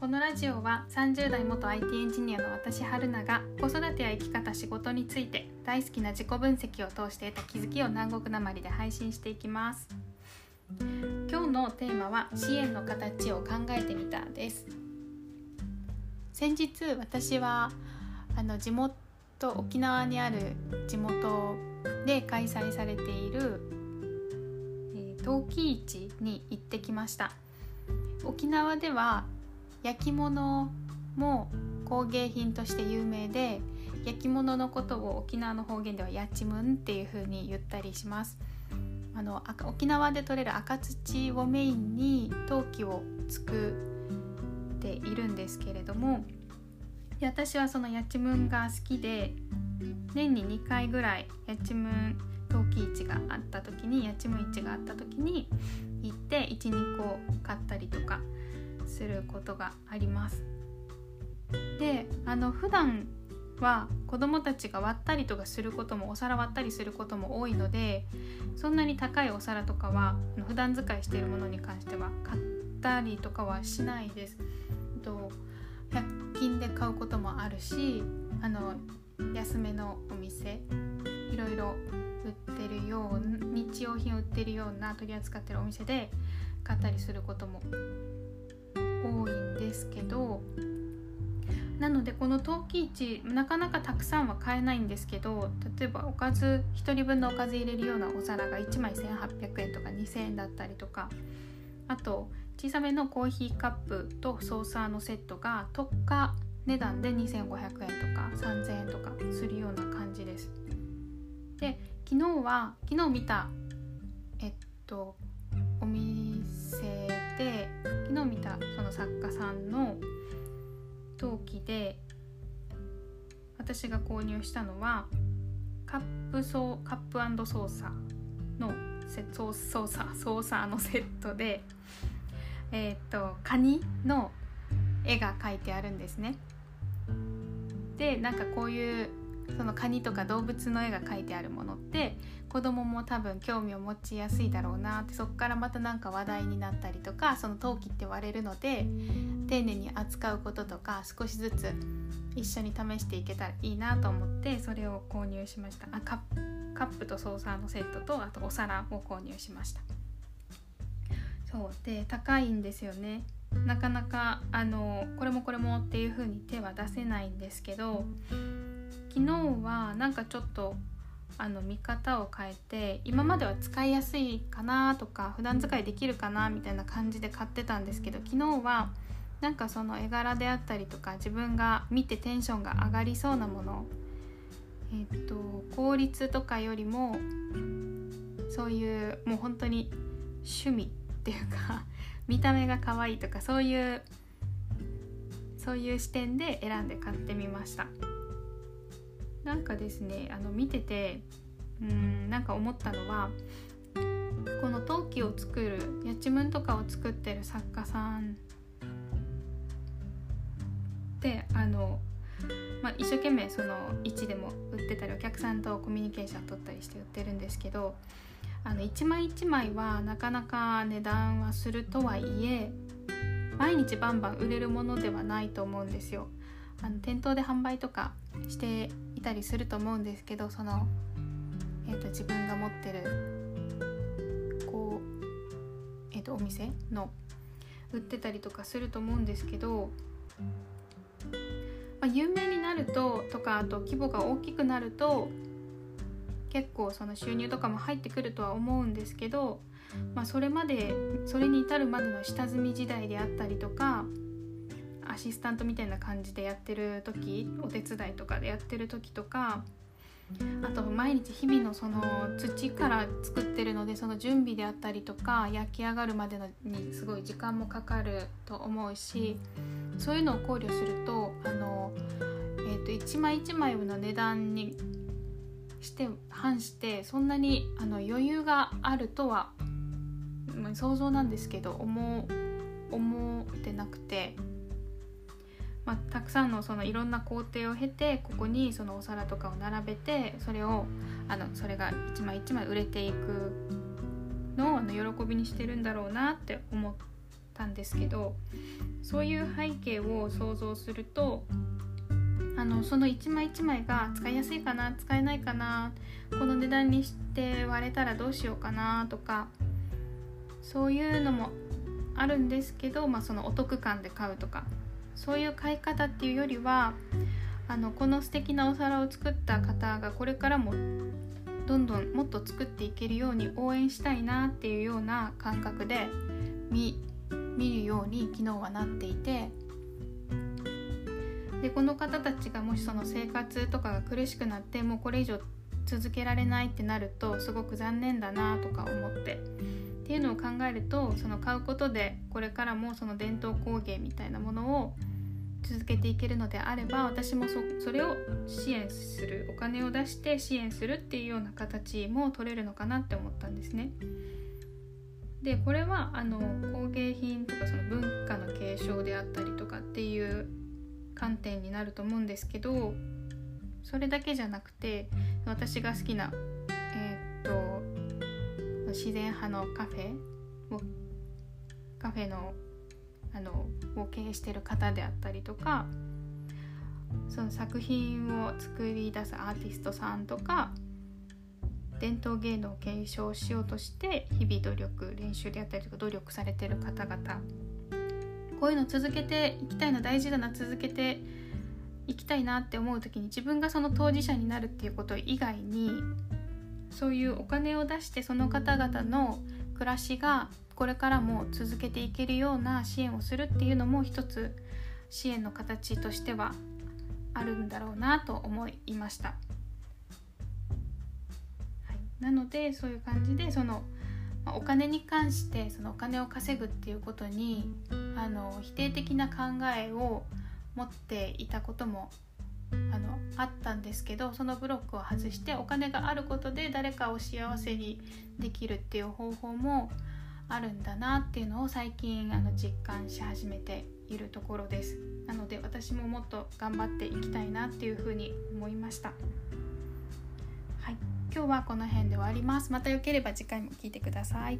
このラジオは30代元 IT エンジニアの私春菜が子育てや生き方仕事について大好きな自己分析を通して得た気づきを南国なまりで配信していきます。今日のテーマは支援の形を考えてみたです。先日私はあの地元沖縄にある地元で開催されている、え、陶器市に行ってきました。沖縄では焼き物も工芸品として有名で焼き物のことを沖縄の方言ではやちむんっていう風に言ったりします。あの沖縄で採れる赤土をメインに陶器を作っているんですけれども私はそのやちむんが好きで年に2回ぐらいやちむん陶器市があった時にやちむん市があった時に行って12個買ったりとかすることがあります。であの普段は子どもたちが割ったりとかすることもお皿割ったりすることも多いのでそんなに高いお皿とかは普段使いしているものに関しては買ったりとかはしないです。と100均で買うこともあるしあの安めのお店いろいろ売ってるよう日用品売ってるような取り扱ってるお店で買ったりすることも多いんですけどなのでこの陶器市なかなかたくさんは買えないんですけど例えばおかず1人分のおかず入れるようなお皿が1枚1800円とか2000円だったりとかあと小さめのコーヒーカップとソーサーのセットが特価値段で2500円とか3000円とかするような感じです。で昨日は昨日見たえっとお店で昨日見たの作家さんの陶器で私が購入したのはカップソーカップソーサーのセソーソーサーソーサーのセットでえっ、とカニの絵が描いてあるんですね。でなんかこういうそのカニとか動物の絵が描いてあるものって子供も多分興味を持ちやすいだろうなってそこからまた何か話題になったりとかその陶器って割れるので丁寧に扱うこととか少しずつ一緒に試していけたらいいなと思ってそれを購入しました。あカップとソーサーのセットとあとお皿を購入しました。そう。で高いんですよね。なかなかあのこれもこれもっていう風に手は出せないんですけど昨日はなんかちょっとあの見方を変えて今までは使いやすいかなとか普段使いできるかなみたいな感じで買ってたんですけど昨日はなんかその絵柄であったりとか自分が見てテンションが上がりそうなものえっと効率とかよりもそういうもう本当に趣味っていうか見た目が可愛いとかそういうそういう視点で選んで買ってみました。なんかですねあの見ててうんなんか思ったのはこの陶器を作るやちむんとかを作ってる作家さんってあの、まあ、一生懸命その位置でも売ってたりお客さんとコミュニケーション取ったりして売ってるんですけどあの一枚一枚はなかなか値段はするとはいえ毎日バンバン売れるものではないと思うんですよ。あの店頭で販売とかしていたりすると思うんですけどその、えーと、自分が持ってるこう、えーと、お店の売ってたりとかすると思うんですけど、まあ、有名になるととかあと規模が大きくなると結構その収入とかも入ってくるとは思うんですけど、まあ、それまでそれに至るまでの下積み時代であったりとかアシスタントみたいな感じでやってる時お手伝いとかでやってる時とかあと毎日日々のその土から作ってるのでその準備であったりとか焼き上がるまでのにすごい時間もかかると思うしそういうのを考慮するとあの、えー、と一枚一枚の値段にして反してそんなにあの余裕があるとは、想像なんですけど思う思ってなくて。まあ、たくさんのそのいろんな工程を経てここにそのお皿とかを並べてそれをあのそれが一枚一枚売れていくのをあの喜びにしてるんだろうなって思ったんですけどそういう背景を想像するとあのその1枚1枚が使いやすいかな使えないかなこの値段にして割れたらどうしようかなとかそういうのもあるんですけど、まあ、そのお得感で買うとか。そういう買い方っていうよりはあのこの素敵なお皿を作った方がこれからもどんどんもっと作っていけるように応援したいなっていうような感覚で見るように昨日はなっていてでこの方たちがもしその生活とかが苦しくなってもうこれ以上続けられないってなるとすごく残念だなとか思って。っていうのを考えるとその買うことでこれからもその伝統工芸みたいなものを続けていけるのであれば私もそれを支援するお金を出して支援するっていうような形も取れるのかなって思ったんですね。でこれはあの工芸品とかその文化の継承であったりとかっていう観点になると思うんですけどそれだけじゃなくて私が好きな、自然派のカフェ？をカフェのあのを経営してる方であったりとかその作品を作り出すアーティストさんとか伝統芸能を継承しようとして日々努力練習であったりとか努力されてる方々。こういうの続けていきたいの大事だな続けていきたいなって思う時に自分がその当事者になるっていうこと以外にそういうお金を出してその方々の暮らしがこれからも続けていけるような支援をするっていうのも一つ支援の形としてはあるんだろうなと思いました。はい、なのでそういう感じでそのお金に関してそのお金を稼ぐっていうことにあの否定的な考えを持っていたこともあのあったんですけどそのブロックを外してお金があることで誰かを幸せにできるっていう方法もあるんだなっていうのを最近あの実感し始めているところです。なので私ももっと頑張っていきたいなっていうふうに思いました。はい。今日はこの辺で終わります。またよければ次回も聞いてください。